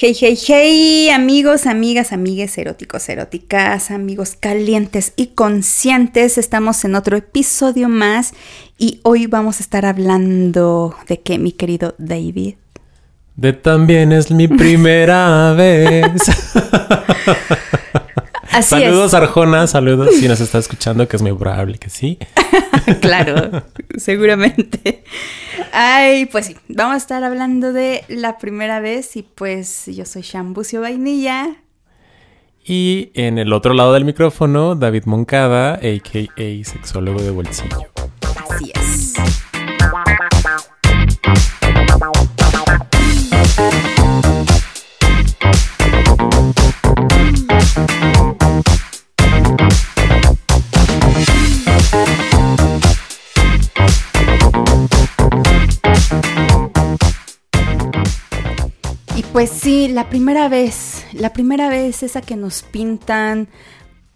Hey, hey, hey, amigos, amigas, amigues, eróticos, eróticas, amigos calientes y conscientes. Estamos en otro episodio más y hoy vamos a estar hablando de qué, mi querido David. De también es mi primera vez. Así saludos, Arjona, saludos si nos está escuchando, que es muy probable que sí. claro, seguramente. Ay, pues sí, vamos a estar hablando de la primera vez y pues yo soy Shambucio Vainilla. Y en el otro lado del micrófono, David Moncada, a.k.a. sexólogo de bolsillo. Así es. Pues sí, la primera vez, la primera vez esa que nos pintan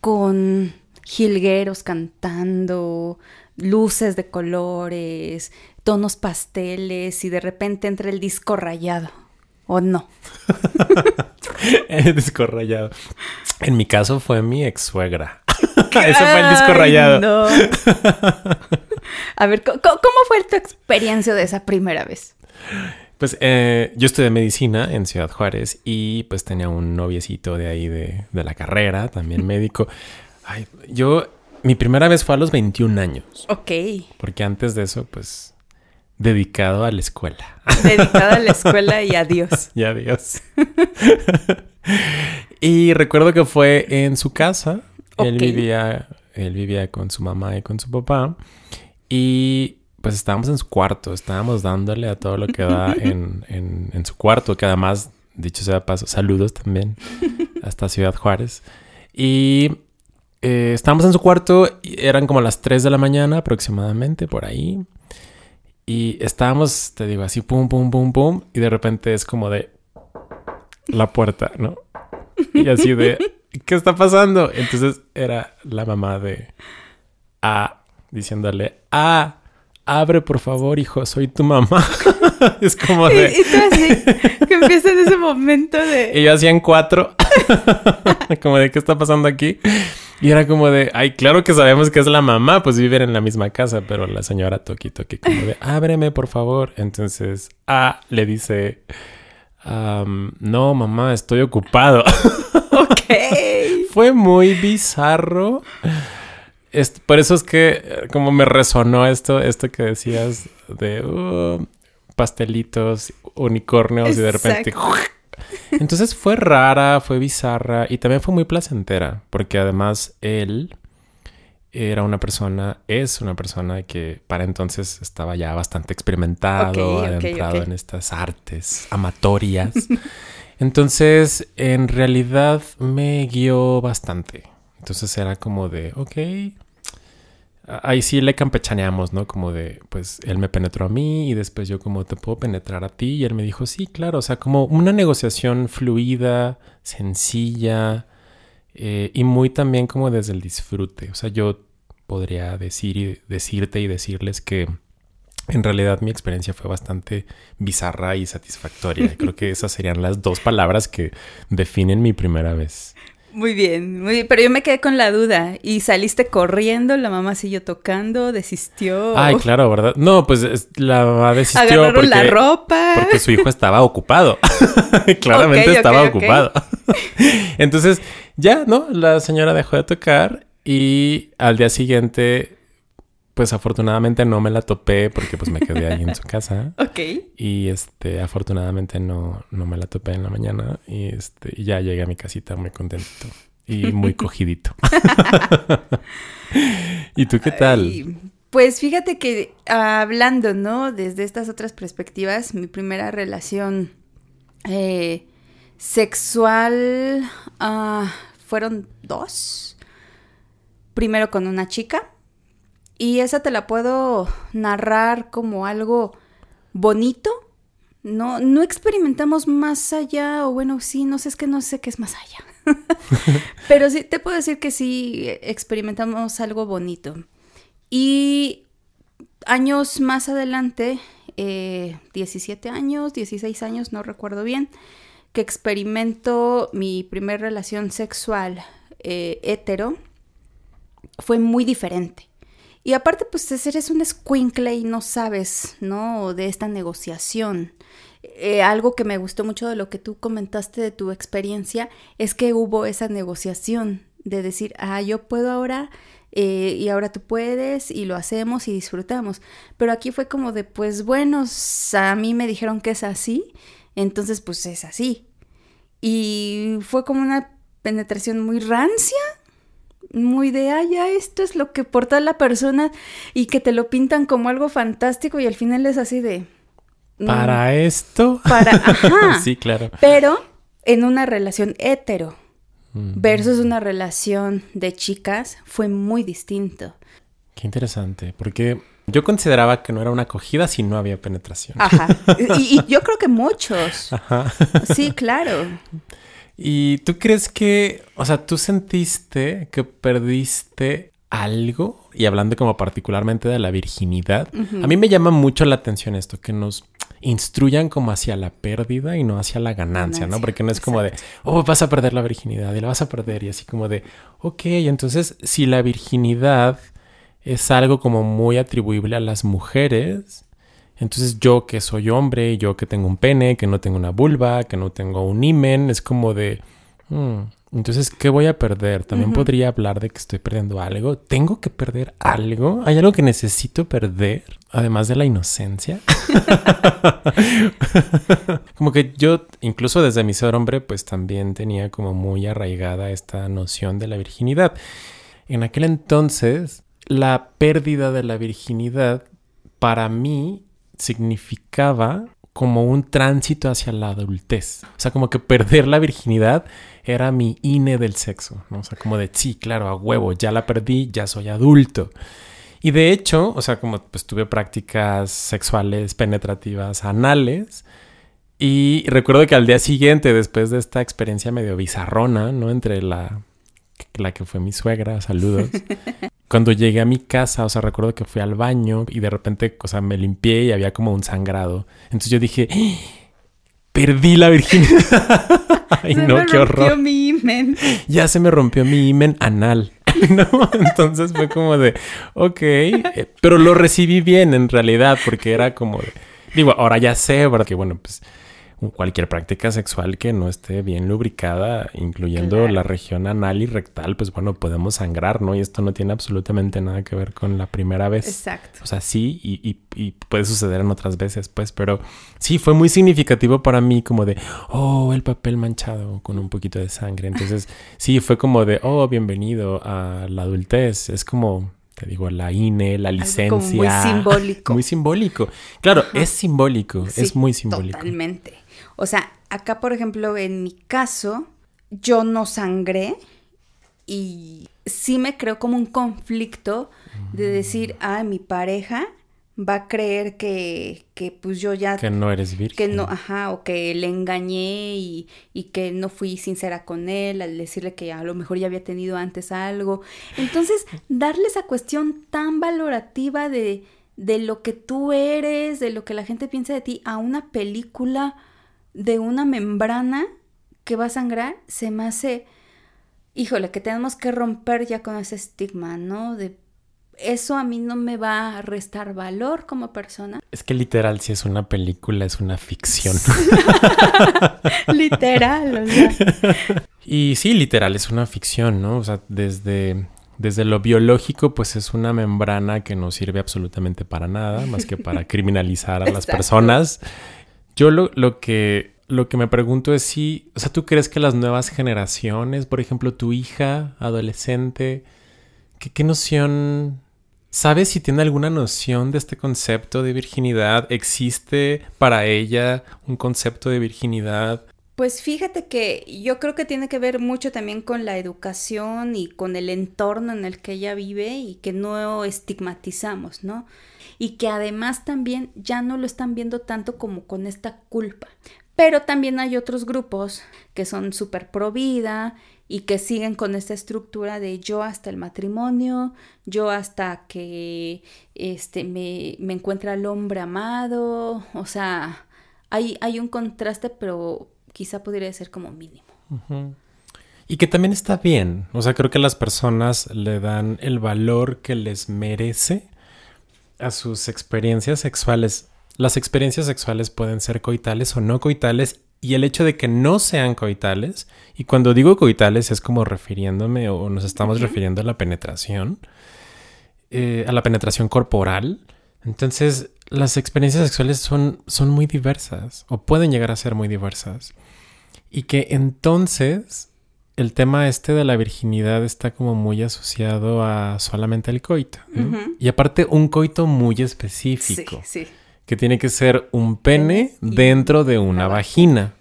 con jilgueros cantando, luces de colores, tonos pasteles y de repente entra el disco rayado. ¿O no? el disco rayado. En mi caso fue mi ex suegra. Eso fue el disco rayado. No. A ver, ¿cómo fue tu experiencia de esa primera vez? Pues eh, yo estudié medicina en Ciudad Juárez y pues tenía un noviecito de ahí de, la carrera, también médico. Ay, yo, mi primera vez fue a los 21 años. Ok. Porque antes de eso, pues, dedicado a la escuela. Dedicado a la escuela y adiós. y adiós. y recuerdo que fue en su casa. Él vivía, él vivía con su mamá y con su papá. Y pues estábamos en su cuarto, estábamos dándole a todo lo que da en, en, su cuarto, que además, dicho sea paso, saludos también hasta Ciudad Juárez. Y eh, estábamos en su cuarto, y eran como las 3 de la mañana aproximadamente, por ahí. Y estábamos, te digo, así, pum, pum, pum, pum, y de repente es como de la puerta, ¿no? Y así de, ¿qué está pasando? Entonces era la mamá de A diciéndole, A abre por favor, hijo, soy tu mamá. es como de... Y, tú así, que empieza en ese momento de... Y yo hacían cuatro. como de, ¿qué está pasando aquí? Y era como de, ay, claro que sabemos que es la mamá, pues viven en la misma casa, pero la señora toqui toqui como de, ábreme por favor. Entonces, A le dice, no, mamá, estoy ocupado. ok. Fue muy bizarro por eso es que eh, como me resonó esto, esto que decías de uh, pastelitos, unicornios y de repente... Entonces fue rara, fue bizarra y también fue muy placentera, porque además él era una persona, es una persona que para entonces estaba ya bastante experimentado, había entrado en estas artes amatorias. entonces, en realidad me guió bastante. Entonces era como de, ok, ahí sí le campechaneamos, ¿no? Como de, pues él me penetró a mí y después yo como te puedo penetrar a ti y él me dijo, sí, claro, o sea, como una negociación fluida, sencilla eh, y muy también como desde el disfrute. O sea, yo podría decir y decirte y decirles que en realidad mi experiencia fue bastante bizarra y satisfactoria. Creo que esas serían las dos palabras que definen mi primera vez. Muy bien, muy bien, pero yo me quedé con la duda. ¿Y saliste corriendo? ¿La mamá siguió tocando? ¿Desistió? Ay, claro, ¿verdad? No, pues la mamá desistió porque, la ropa. porque su hijo estaba ocupado. Claramente estaba ocupado. Entonces, ya, ¿no? La señora dejó de tocar y al día siguiente pues afortunadamente no me la topé porque pues me quedé ahí en su casa. Ok. Y este, afortunadamente no, no me la topé en la mañana y este, ya llegué a mi casita muy contento y muy cogidito. ¿Y tú qué tal? pues fíjate que hablando, ¿no? Desde estas otras perspectivas, mi primera relación eh, sexual ah, fueron dos. Primero con una chica y esa te la puedo narrar como algo bonito. No, no experimentamos más allá, o bueno, sí, no sé, es que no sé qué es más allá. Pero sí, te puedo decir que sí experimentamos algo bonito. Y años más adelante, 17 eh, años, 16 años, no recuerdo bien, que experimento mi primer relación sexual eh, hetero, fue muy diferente. Y aparte, pues eres un squinkle y no sabes, ¿no? De esta negociación. Eh, algo que me gustó mucho de lo que tú comentaste de tu experiencia es que hubo esa negociación de decir, ah, yo puedo ahora eh, y ahora tú puedes y lo hacemos y disfrutamos. Pero aquí fue como de, pues bueno, a mí me dijeron que es así, entonces pues es así. Y fue como una penetración muy rancia, muy de, ah, ya esto es lo que porta la persona y que te lo pintan como algo fantástico y al final es así de... Mm, ¿Para esto? Para, ajá. sí, claro. Pero en una relación hetero versus una relación de chicas fue muy distinto. Qué interesante, porque yo consideraba que no era una acogida si no había penetración. Ajá. Y, y yo creo que muchos. Ajá. Sí, claro. ¿Y tú crees que, o sea, tú sentiste que perdiste algo? Y hablando como particularmente de la virginidad, a mí me llama mucho la atención esto, que nos instruyan como hacia la pérdida y no hacia la ganancia, ¿no? Porque no es como de, oh, vas a perder la virginidad y la vas a perder y así como de, ok, entonces si la virginidad es algo como muy atribuible a las mujeres, entonces yo que soy hombre, yo que tengo un pene, que no tengo una vulva, que no tengo un imen, es como de... Hmm, entonces, ¿qué voy a perder? También podría hablar de que estoy perdiendo algo. ¿Tengo que perder algo? ¿Hay algo que necesito perder? Además de la inocencia. como que yo, incluso desde mi ser hombre, pues también tenía como muy arraigada esta noción de la virginidad. En aquel entonces, la pérdida de la virginidad para mí significaba como un tránsito hacia la adultez. O sea, como que perder la virginidad era mi INE del sexo, ¿no? O sea, como de, sí, claro, a huevo, ya la perdí, ya soy adulto. Y de hecho, o sea, como pues tuve prácticas sexuales penetrativas anales, y recuerdo que al día siguiente, después de esta experiencia medio bizarrona, ¿no? Entre la, la que fue mi suegra, saludos, cuando llegué a mi casa, o sea, recuerdo que fui al baño y de repente, o sea, me limpié y había como un sangrado. Entonces yo dije, ¡Ah! perdí la virginidad. Ay, se no, me qué rompió mi imen. Ya se me rompió mi imen anal. ¿no? Entonces fue como de, ok, eh, pero lo recibí bien en realidad, porque era como de, digo, ahora ya sé, porque bueno, pues cualquier práctica sexual que no esté bien lubricada, incluyendo la región anal y rectal, pues bueno, podemos sangrar, ¿no? Y esto no tiene absolutamente nada que ver con la primera vez. Exacto. O sea, sí, y, y, puede suceder en otras veces, pues, pero sí, fue muy significativo para mí como de, oh, el papel manchado con un poquito de sangre. Entonces, sí, fue como de, oh, bienvenido a la adultez. Es como te digo, la INE, la licencia. muy simbólico. Muy simbólico. Claro, es simbólico, es muy simbólico. Totalmente. O sea, acá, por ejemplo, en mi caso, yo no sangré y sí me creo como un conflicto de decir, ah, mi pareja va a creer que, que pues yo ya... Que no eres virgen. Que no, ajá, o que le engañé y, y, que no fui sincera con él al decirle que a lo mejor ya había tenido antes algo. Entonces, darle esa cuestión tan valorativa de, de lo que tú eres, de lo que la gente piensa de ti, a una película de una membrana que va a sangrar, se me hace, híjole, que tenemos que romper ya con ese estigma, ¿no? De eso a mí no me va a restar valor como persona. Es que literal, si es una película, es una ficción. literal, o sea. Y sí, literal, es una ficción, ¿no? O sea, desde, desde lo biológico, pues es una membrana que no sirve absolutamente para nada, más que para criminalizar a las personas. Yo lo, lo, que, lo que me pregunto es si, o sea, ¿tú crees que las nuevas generaciones, por ejemplo, tu hija, adolescente, ¿qué, qué noción ¿Sabes si tiene alguna noción de este concepto de virginidad? ¿Existe para ella un concepto de virginidad? Pues fíjate que yo creo que tiene que ver mucho también con la educación y con el entorno en el que ella vive y que no estigmatizamos, ¿no? y que además también ya no lo están viendo tanto como con esta culpa. Pero también hay otros grupos que son súper pro vida y que siguen con esta estructura de yo hasta el matrimonio, yo hasta que este, me, me encuentre al hombre amado, o sea, hay, hay un contraste, pero quizá podría ser como mínimo. Y que también está bien. O sea, creo que las personas le dan el valor que les merece a sus experiencias sexuales. Las experiencias sexuales pueden ser coitales o no coitales y el hecho de que no sean coitales, y cuando digo coitales es como refiriéndome o nos estamos refiriendo a la penetración, eh, a la penetración corporal, entonces las experiencias sexuales son, son muy diversas o pueden llegar a ser muy diversas. Y que entonces el tema este de la virginidad está como muy asociado a solamente el coito. Y aparte un coito muy específico. Sí, sí que tiene que ser un pene dentro de una vagina.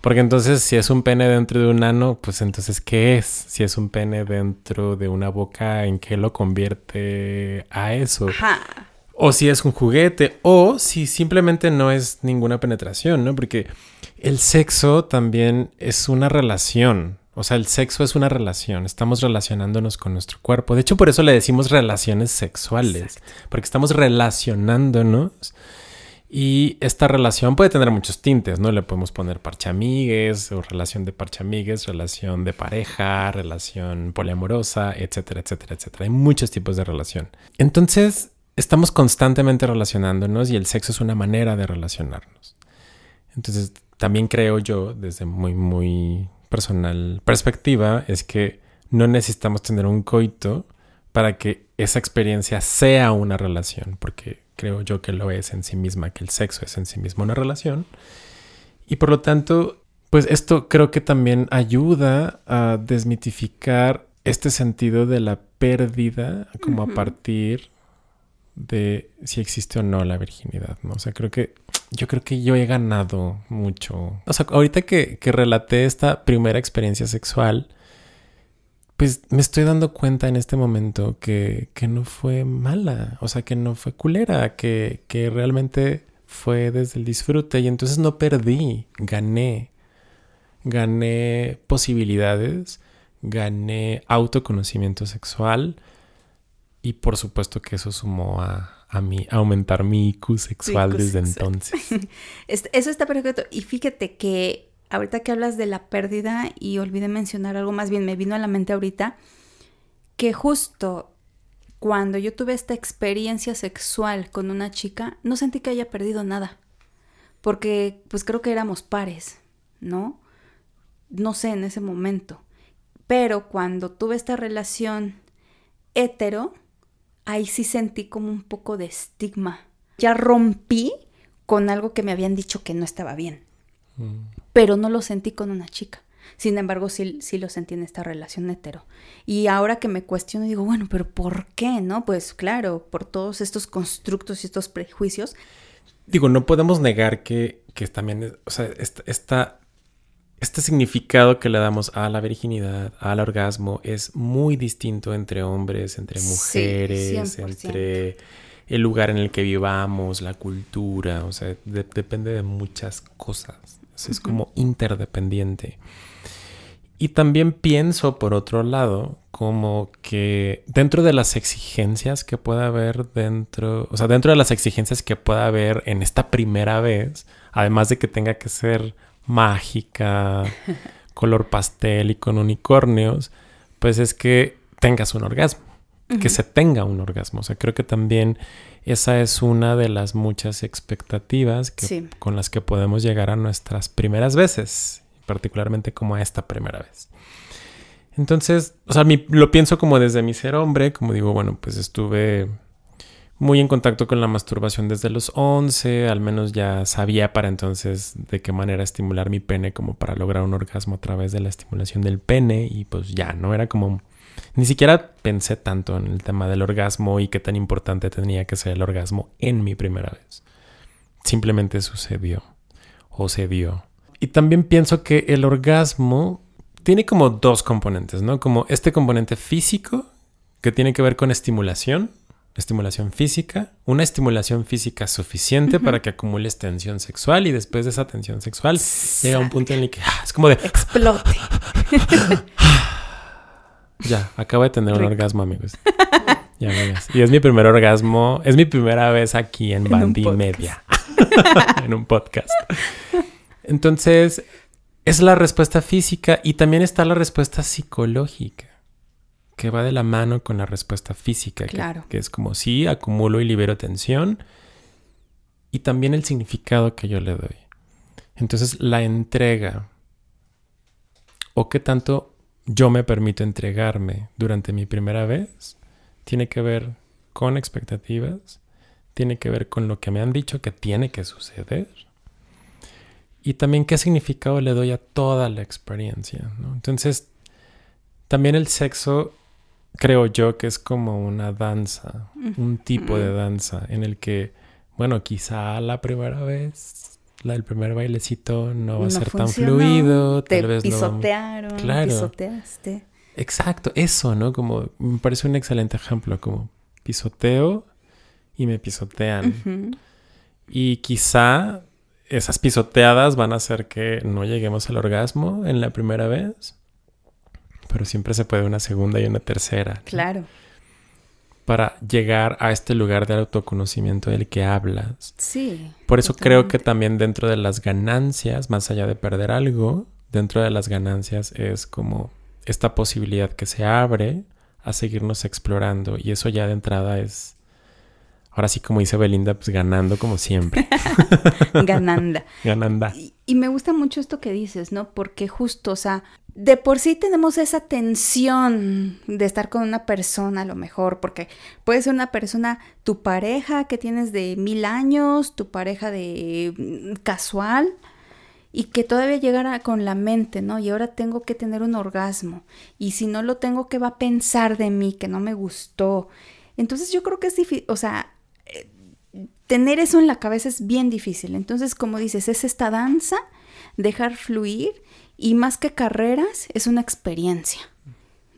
Porque entonces si es un pene dentro de un ano, pues entonces ¿qué es? Si es un pene dentro de una boca, ¿en qué lo convierte a eso? O si es un juguete, o si simplemente no es ninguna penetración, ¿no? Porque el sexo también es una relación. O sea, el sexo es una relación, estamos relacionándonos con nuestro cuerpo. De hecho, por eso le decimos relaciones sexuales, porque estamos relacionándonos y esta relación puede tener muchos tintes, ¿no? Le podemos poner parchamigues o relación de parchamigues, relación de pareja, relación poliamorosa, etcétera, etcétera, etcétera. Hay muchos tipos de relación. Entonces, estamos constantemente relacionándonos y el sexo es una manera de relacionarnos. Entonces, también creo yo, desde muy, muy personal perspectiva es que no necesitamos tener un coito para que esa experiencia sea una relación, porque creo yo que lo es en sí misma, que el sexo es en sí mismo una relación. Y por lo tanto, pues esto creo que también ayuda a desmitificar este sentido de la pérdida como a partir de si existe o no la virginidad, ¿no? O sea, creo que yo creo que yo he ganado mucho. O sea, ahorita que, que relaté esta primera experiencia sexual, pues me estoy dando cuenta en este momento que, que no fue mala, o sea, que no fue culera, que, que realmente fue desde el disfrute y entonces no perdí, gané, gané posibilidades, gané autoconocimiento sexual y por supuesto que eso sumó a, a, mi, aumentar mi IQ sexual desde entonces. Eso está perfecto. Y fíjate que ahorita que hablas de la pérdida y olvidé mencionar algo, más bien me vino a la mente ahorita, que justo cuando yo tuve esta experiencia sexual con una chica, no sentí que haya perdido nada. Porque pues creo que éramos pares, ¿no? No sé en ese momento. Pero cuando tuve esta relación hetero, ahí sí sentí como un poco de estigma. Ya rompí con algo que me habían dicho que no estaba bien. Mm. Pero no lo sentí con una chica. Sin embargo, sí, sí lo sentí en esta relación hetero. Y ahora que me cuestiono, digo, bueno, pero ¿por qué? ¿No? Pues claro, por todos estos constructos y estos prejuicios. Digo, no podemos negar que, que también, o sea, esta este significado que le damos a la virginidad, al orgasmo, es muy distinto entre hombres, entre mujeres, entre el lugar en el que vivamos, la cultura, o sea, depende de muchas cosas. Es como interdependiente. Y también pienso, por otro lado, como que dentro de las exigencias que pueda haber dentro, o sea, dentro de las exigencias que pueda haber en esta primera vez, además de que tenga que ser mágica, color pastel y con unicornios, pues es que tengas un orgasmo, que se tenga un orgasmo. O sea, creo que también esa es una de las muchas expectativas con las que podemos llegar a nuestras primeras veces, particularmente como a esta primera vez. Entonces, o sea, lo pienso como desde mi ser hombre, como digo, bueno, pues estuve muy en contacto con la masturbación desde los 11, al menos ya sabía para entonces de qué manera estimular mi pene como para lograr un orgasmo a través de la estimulación del pene y pues ya, no era como... Ni siquiera pensé tanto en el tema del orgasmo y qué tan importante tenía que ser el orgasmo en mi primera vez. Simplemente sucedió o se dio. Y también pienso que el orgasmo tiene como dos componentes, ¿no? Como este componente físico que tiene que ver con estimulación estimulación física, una estimulación física suficiente para que acumules tensión sexual y después de esa tensión sexual llega un punto en el que ah, es como de explote. ya, acabo de tener un orgasmo, amigos. Ya ves. Y es mi primer orgasmo, es mi primera vez aquí en, en Bandy Media, en un podcast. Entonces, es la respuesta física y también está la respuesta psicológica, que va de la mano con la respuesta física, que- Claro. que, es como si acumulo y libero tensión, y también el significado que yo le doy. Entonces, la entrega, o qué tanto yo me permito entregarme durante mi primera vez, tiene que ver con expectativas, tiene que ver con lo que me han dicho que tiene que suceder y también qué significado le doy a toda la experiencia. ¿no? Entonces, también el sexo, creo yo que es como una danza, un tipo de danza en el que, bueno, quizá la primera vez, la del primer bailecito no va a No ser tan fluido, te tal vez no. pisotearon, Claro. pisoteaste. Exacto, eso, ¿no? Como me parece un excelente ejemplo, como pisoteo y me pisotean. Y quizá esas pisoteadas van a hacer que no lleguemos al orgasmo en la primera vez, pero siempre se puede una segunda y una tercera. ¿no? Claro, Para llegar a este lugar de autoconocimiento del que hablas. sí. Por eso creo que también dentro de las ganancias, más allá de perder algo, dentro de las ganancias es como esta posibilidad que se abre a seguirnos explorando. Y eso ya de entrada es, ahora sí como dice Belinda, pues ganando como siempre. Gananda. Gananda. Y, y me gusta mucho esto que dices, ¿no? Porque justo, o sea, de por sí tenemos esa tensión de estar con una persona a lo mejor, porque puede ser una persona, tu pareja que tienes de mil años, tu pareja de mm, casual, y que todavía llegara con la mente, ¿no? Y ahora tengo que tener un orgasmo, y si no lo tengo, ¿qué va a pensar de mí? Que no me gustó. Entonces yo creo que es difícil, o sea, tener eso en la cabeza es bien difícil. Entonces, como dices, es esta danza, dejar fluir y más que carreras, es una experiencia.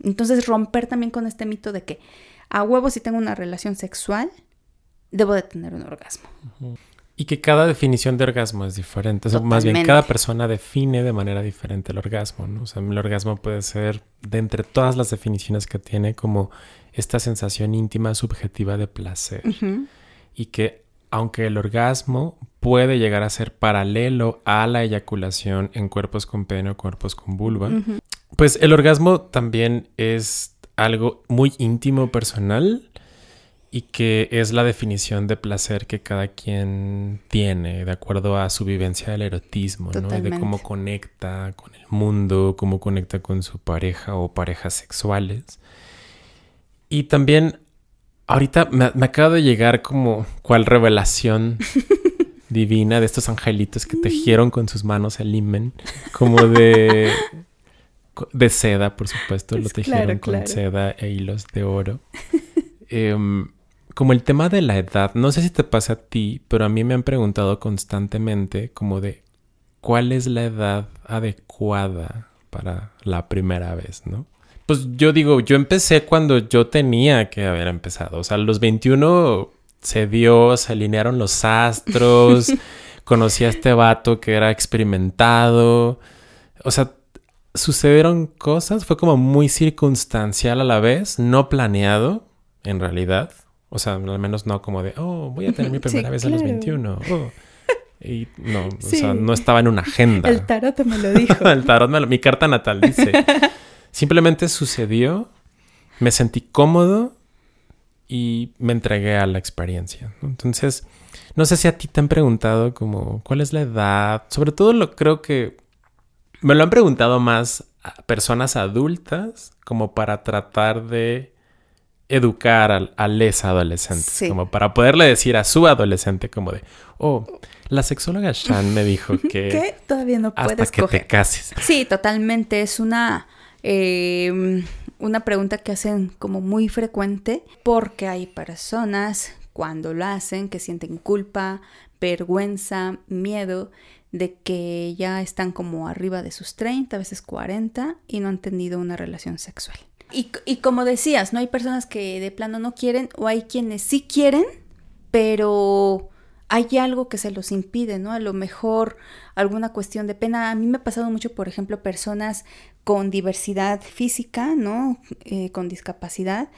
Entonces, romper también con este mito de que a huevo si tengo una relación sexual, debo de tener un orgasmo. Y que cada definición de orgasmo es diferente. O sea, más bien, cada persona define de manera diferente el orgasmo, ¿no? O sea, el orgasmo puede ser, de entre todas las definiciones que tiene, como esta sensación íntima, subjetiva de placer. Y que, aunque el orgasmo puede llegar a ser paralelo a la eyaculación en cuerpos con pene o cuerpos con vulva, pues el orgasmo también es algo muy íntimo, personal, y que es la definición de placer que cada quien tiene de acuerdo a su vivencia del erotismo, ¿no? Y de cómo conecta con el mundo, cómo conecta con su pareja o parejas sexuales. Y también, ahorita me, me acaba de llegar como cual revelación divina de estos angelitos que tejieron con sus manos el himen, como de de seda, por supuesto, lo tejieron claro, con claro. seda e hilos de oro. Em, como el tema de la edad, no sé si te pasa a ti, pero a mí me han preguntado constantemente como de cuál es la edad adecuada para la primera vez, ¿no? Pues yo digo, yo empecé cuando yo tenía que haber empezado, o sea, los 21 se dio, se alinearon los astros, conocí a este vato que era experimentado, o sea, sucedieron cosas, fue como muy circunstancial a la vez, no planeado, en realidad. O sea, al menos no como de, oh, voy a tener mi Sí, primera vez a los claro. 21. oh. Y no, o sea, no estaba en una agenda. El tarot me lo dijo. El tarot, me lo- mi carta natal dice. Simplemente sucedió, me sentí cómodo y me entregué a la experiencia. Entonces, no sé si a ti te han preguntado como cuál es la edad. Sobre todo lo creo que me lo han preguntado más a personas adultas como para tratar de educar al, a les adolescentes. Sí. Como para poderle decir a su adolescente como de, oh, la sexóloga Shan me dijo que que todavía no hasta puedes que coger. te cases. Sí, totalmente. Es una, eh, una pregunta que hacen como muy frecuente porque hay personas cuando lo hacen que sienten culpa, vergüenza, miedo de que ya están como arriba de sus 30, a veces 40 y no han tenido una relación sexual. Y, y como decías, no hay personas que de plano no quieren o hay quienes sí quieren, pero hay algo que se los impide, ¿no? A lo mejor alguna cuestión de pena. A mí me ha pasado mucho, por ejemplo, personas con diversidad física, ¿no? Eh, con discapacidad,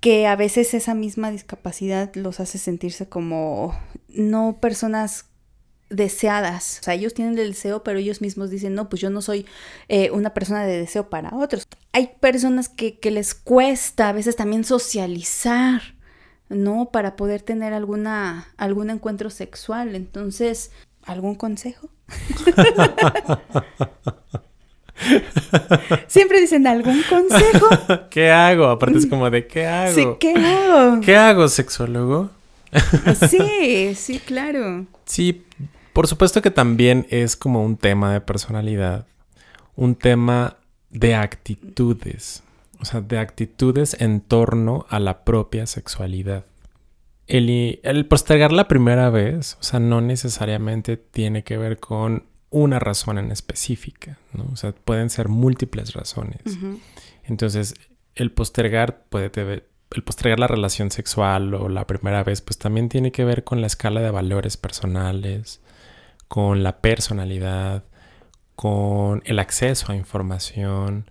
que a veces esa misma discapacidad los hace sentirse como no personas deseadas. O sea, ellos tienen el deseo, pero ellos mismos dicen, no, pues yo no soy eh, una persona de deseo para otros. Hay personas que, que les cuesta a veces también socializar, ¿no? Para poder tener alguna, algún encuentro sexual. Entonces, ¿algún consejo? Siempre dicen algún consejo. ¿Qué hago? Aparte es como de ¿qué hago? Sí, ¿qué hago? ¿Qué hago, sexólogo? sí, sí, claro. Sí, por supuesto que también es como un tema de personalidad, un tema de actitudes, o sea, de actitudes en torno a la propia sexualidad. El, el postergar la primera vez, o sea, no necesariamente tiene que ver con una razón en específica, ¿no? O sea, pueden ser múltiples razones. Entonces, el postergar puede el postergar la relación sexual o la primera vez, pues también tiene que ver con la escala de valores personales, con la personalidad, con el acceso a información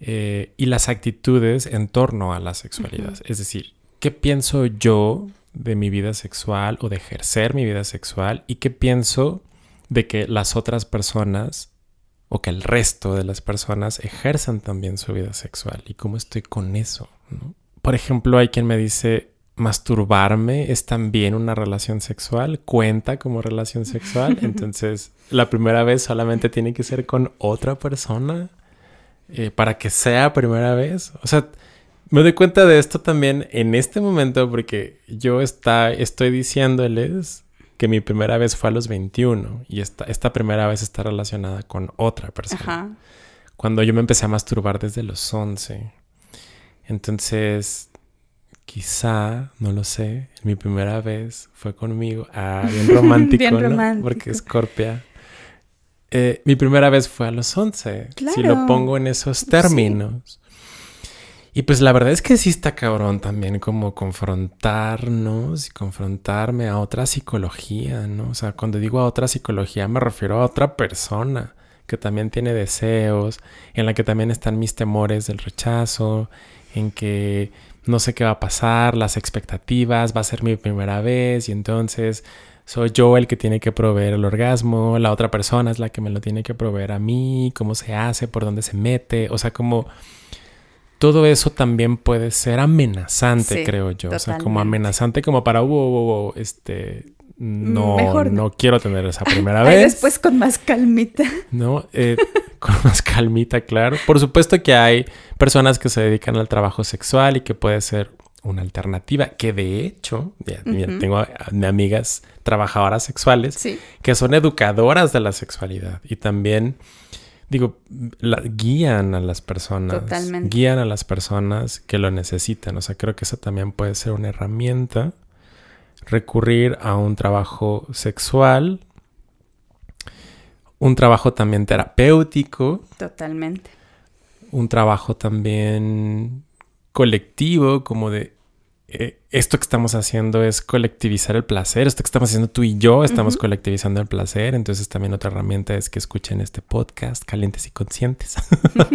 eh, y las actitudes en torno a la sexualidad. Es decir, ¿qué pienso yo de mi vida sexual o de ejercer mi vida sexual y qué pienso de que las otras personas o que el resto de las personas ejerzan también su vida sexual y cómo estoy con eso. Por ejemplo, hay quien me dice, masturbarme es también una relación sexual, cuenta como relación sexual, entonces la primera vez solamente tiene que ser con otra persona eh, para que sea primera vez. O sea, me doy cuenta de esto también en este momento porque yo está, estoy diciéndoles que mi primera vez fue a los 21 y esta, esta primera vez está relacionada con otra persona. Cuando yo me empecé a masturbar desde los 11. Entonces, quizá, no lo sé, mi primera vez fue conmigo. Ah, bien romántico, bien romántico. Porque Scorpia. Eh, mi primera vez fue a los 11. Si lo pongo en esos términos. Y pues la verdad es que sí está cabrón también como confrontarnos y confrontarme a otra psicología, ¿no? O sea, cuando digo a otra psicología me refiero a otra persona que también tiene deseos, en la que también están mis temores del rechazo, en que no sé qué va a pasar, las expectativas, va a ser mi primera vez y entonces soy yo el que tiene que proveer el orgasmo, la otra persona es la que me lo tiene que proveer a mí, cómo se hace, por dónde se mete, o sea, como todo eso también puede ser amenazante, creo yo. O sea, como amenazante como para, wow, este, no, no, quiero tener esa primera vez. después con más calmita. No, eh, con más calmita, claro. Por supuesto que hay personas que se dedican al trabajo sexual y que puede ser una alternativa, que de hecho, ya, tengo a, amigas trabajadoras sexuales que son educadoras de la sexualidad y también digo, guían a las personas. Totalmente. Guían a las personas que lo necesitan. O sea, creo que eso también puede ser una herramienta. Recurrir a un trabajo sexual. Un trabajo también terapéutico. Totalmente. Un trabajo también colectivo, como de eh, esto que estamos haciendo es colectivizar el placer. Esto que estamos haciendo tú y yo estamos colectivizando el placer. Entonces también otra herramienta es que escuchen este podcast, calientes y conscientes.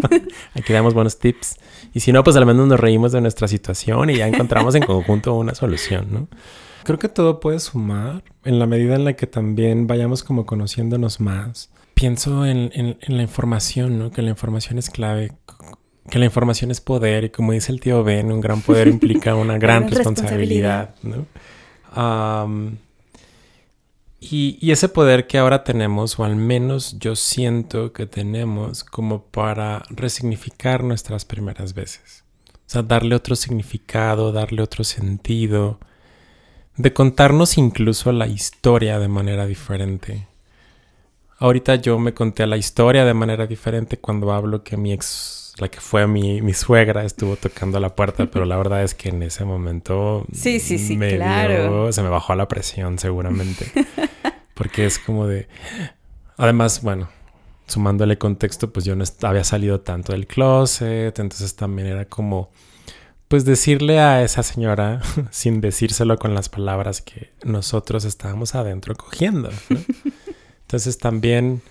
Aquí damos buenos tips. Y si no, pues al menos nos reímos de nuestra situación y ya encontramos en conjunto una solución, ¿no? Creo que todo puede sumar en la medida en la que también vayamos como conociéndonos más. Pienso en, en la información, ¿no? Que la información es clave que la información es poder y como dice el tío Ben, un gran poder implica una gran responsabilidad, ¿no? y, y, ese poder que ahora tenemos, o al menos yo siento que tenemos, como para resignificar nuestras primeras veces. O sea, darle otro significado, darle otro sentido, de contarnos incluso la historia de manera diferente. Ahorita yo me conté la historia de manera diferente cuando hablo que mi ex la que fue mi, mi suegra estuvo tocando la puerta, pero la verdad es que en ese momento sí, sí, sí, claro. se me bajó la presión seguramente. Porque es como de... Además, bueno, sumándole contexto, pues yo no había salido tanto del closet, entonces también era como, pues decirle a esa señora, sin decírselo con las palabras que nosotros estábamos adentro cogiendo. Entonces también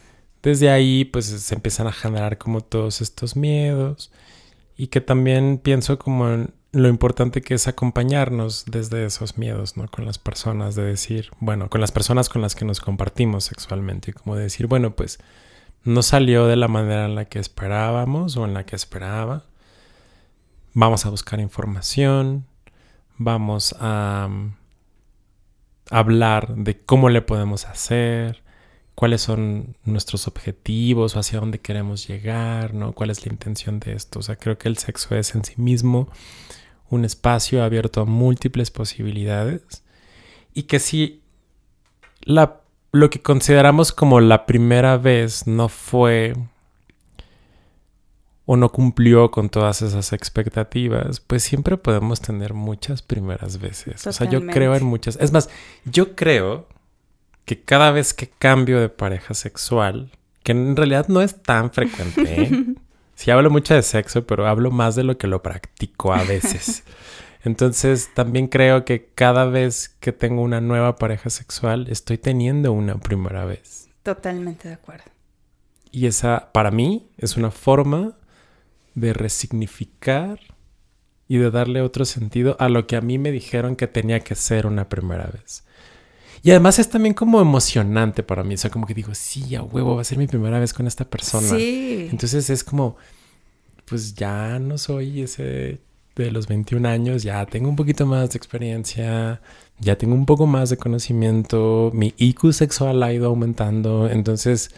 desde ahí pues se empiezan a generar como todos estos miedos y que también pienso como en, lo importante que es acompañarnos desde esos miedos, ¿no? Con las personas, de decir, bueno, con las personas con las que nos compartimos sexualmente, y como decir, bueno, pues no salió de la manera en la que esperábamos o en la que esperaba. Vamos a buscar información, vamos a um, hablar de cómo le podemos hacer, cuáles son nuestros objetivos o hacia dónde queremos llegar, ¿no? ¿Cuál es la intención de esto? O sea, creo que el sexo es en sí mismo un espacio abierto a múltiples posibilidades y que si la, lo que consideramos como la primera vez no fue o no cumplió con todas esas expectativas, pues siempre podemos tener muchas primeras veces. O sea, yo creo en muchas. Es más, yo creo que cada vez que cambio de pareja sexual, que en realidad no es tan frecuente, ¿eh? Sí hablo mucho de sexo, pero hablo más de lo que lo practico a veces. Entonces, también creo que cada vez que tengo una nueva pareja sexual, estoy teniendo una primera vez. Totalmente de acuerdo. Y esa, para mí, es una forma de resignificar y de darle otro sentido a lo que a mí me dijeron que tenía que ser una primera vez. Y además es también como emocionante para mí. O sea, como que digo, sí, a huevo, va a ser mi primera vez con esta persona. Sí. Entonces es como, pues ya no soy ese de los 21 años, ya tengo un poquito más de experiencia, ya tengo un poco más de conocimiento, mi IQ sexual ha ido aumentando. Entonces,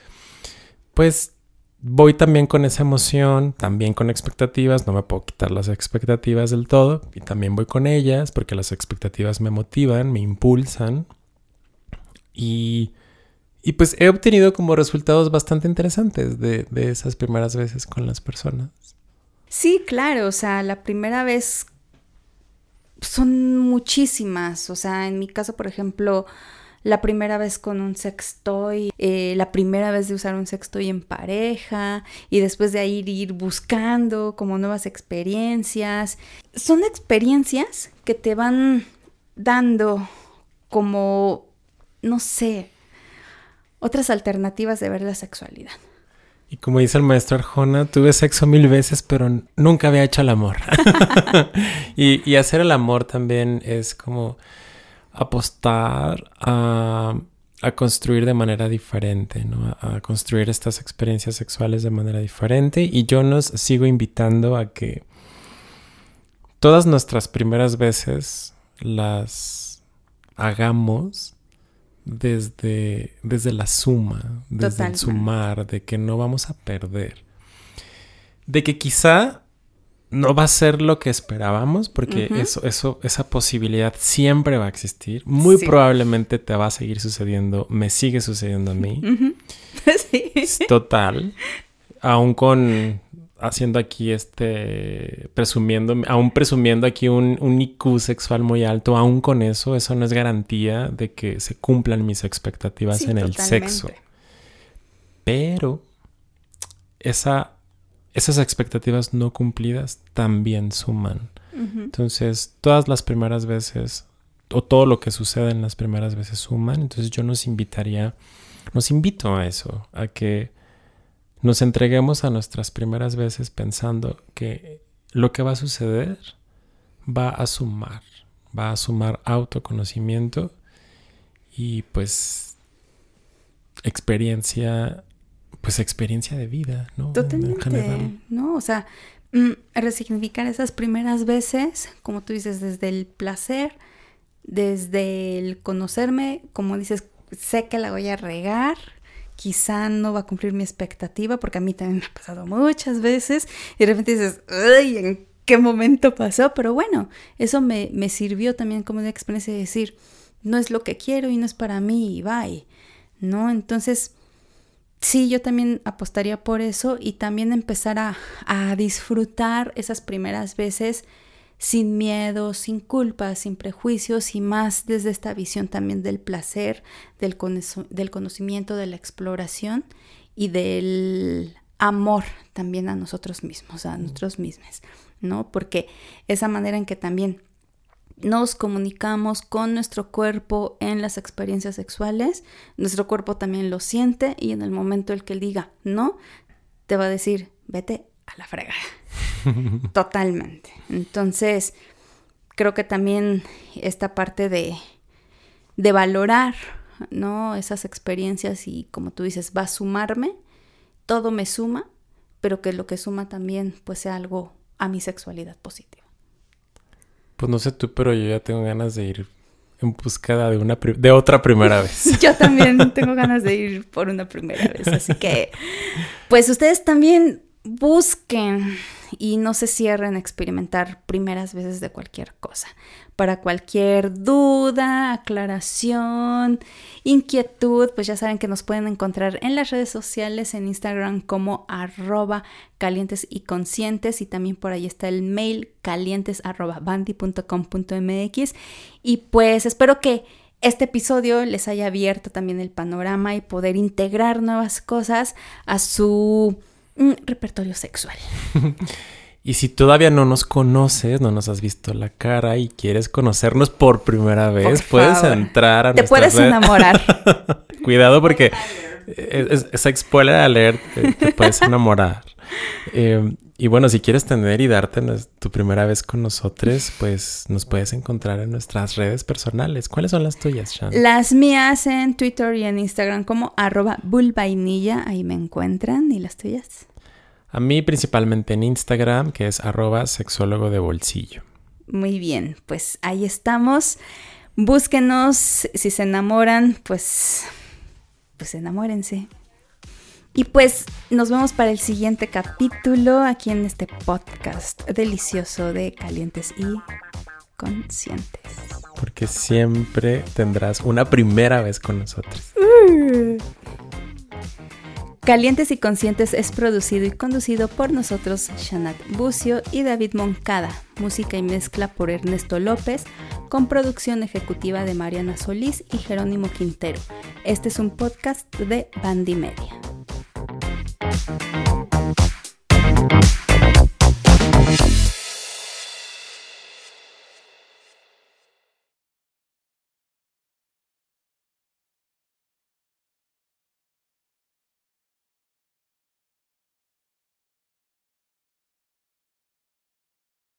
pues voy también con esa emoción, también con expectativas, no me puedo quitar las expectativas del todo y también voy con ellas porque las expectativas me motivan, me impulsan y, y pues he obtenido como resultados bastante interesantes de, de esas primeras veces con las personas. Sí, claro, o sea, la primera vez son muchísimas, o sea, en mi caso, por ejemplo, la primera vez con un sextoy, eh, la primera vez de usar un sextoy en pareja y después de ahí ir buscando como nuevas experiencias. Son experiencias que te van dando como no sé, otras alternativas de ver la sexualidad. Y como dice el maestro Arjona, tuve sexo mil veces, pero nunca había hecho el amor. y, hacer el amor también es como apostar a, construir de manera diferente, ¿no? A, a, construir estas experiencias sexuales de manera diferente. Y yo nos sigo invitando a que todas nuestras primeras veces las hagamos desde, desde la suma, desde el sumar, de que no vamos a perder. De que quizá no va a ser lo que esperábamos, porque eso, eso, esa posibilidad siempre va a existir. Muy probablemente te va a seguir sucediendo, me sigue sucediendo a mí. sí. Total. Aún con haciendo aquí este, presumiendo, aún presumiendo aquí un, un, IQ sexual muy alto, aún con eso, eso no es garantía de que se cumplan mis expectativas en el sexo. Pero esa, esas expectativas no cumplidas también suman. Entonces, todas las primeras veces, o todo lo que sucede en las primeras veces suman. Entonces, yo nos invitaría, nos invito a eso, a que nos entreguemos a nuestras primeras veces pensando que lo que va a suceder va a sumar, va a sumar autoconocimiento y pues experiencia, pues experiencia de vida, ¿no? Totalmente, ¿no? O sea, mm, resignificar esas primeras veces, como tú dices, desde el placer, desde el conocerme, como dices, sé que la voy a regar, quizá no va a cumplir mi expectativa, porque a mí también me ha pasado muchas veces, y de repente dices, ¡ay! ¿En qué momento pasó? Pero bueno, eso me, me sirvió también como una experiencia de decir, no es lo que quiero y no es para mí, y bye, ¿no? Entonces, sí, yo también apostaría por eso y también empezar a, a disfrutar esas primeras veces sin miedo, sin culpa, sin prejuicios y más desde esta visión también del placer, del, del conocimiento, de la exploración y del amor también a nosotros mismos, a nosotros mismos, ¿no? Porque esa manera en que también nos comunicamos con nuestro cuerpo en las experiencias sexuales, nuestro cuerpo también lo siente y en el momento en que él diga no, te va a decir, vete la fregada. Totalmente. Entonces, creo que también esta parte de, de valorar, ¿no? Esas experiencias y como tú dices, va a sumarme, todo me suma, pero que lo que suma también pues sea algo a mi sexualidad positiva. Pues no sé tú, pero yo ya tengo ganas de ir en búsqueda de una de otra primera vez. Yo también tengo ganas de ir por una primera vez, así que pues ustedes también busquen y no se cierren a experimentar primeras veces de cualquier cosa. Para cualquier duda, aclaración, inquietud, pues ya saben que nos pueden encontrar en las redes sociales, en Instagram como arroba calientes y conscientes y también por ahí está el mail calientes y pues espero que este episodio les haya abierto también el panorama y poder integrar nuevas cosas a su un repertorio sexual. y si todavía no nos conoces, no nos has visto la cara y quieres conocernos por primera vez, puedes entrar a Te puedes enamorar. Cuidado porque es, es, spoiler alert, te, te puedes enamorar. Eh, y bueno, si quieres tener y darte tu primera vez con nosotros, pues nos puedes encontrar en nuestras redes personales. ¿Cuáles son las tuyas, Shan? Las mías en Twitter y en Instagram como arroba bulvainilla, ahí me encuentran. ¿Y las tuyas? A mí principalmente en Instagram, que es arroba sexólogo de bolsillo. Muy bien, pues ahí estamos. Búsquenos, si se enamoran, pues, pues enamórense. Y pues nos vemos para el siguiente capítulo aquí en este podcast delicioso de Calientes y Conscientes. Porque siempre tendrás una primera vez con nosotros. Calientes y Conscientes es producido y conducido por nosotros, Shanat Bucio y David Moncada. Música y mezcla por Ernesto López, con producción ejecutiva de Mariana Solís y Jerónimo Quintero. Este es un podcast de Bandy Media.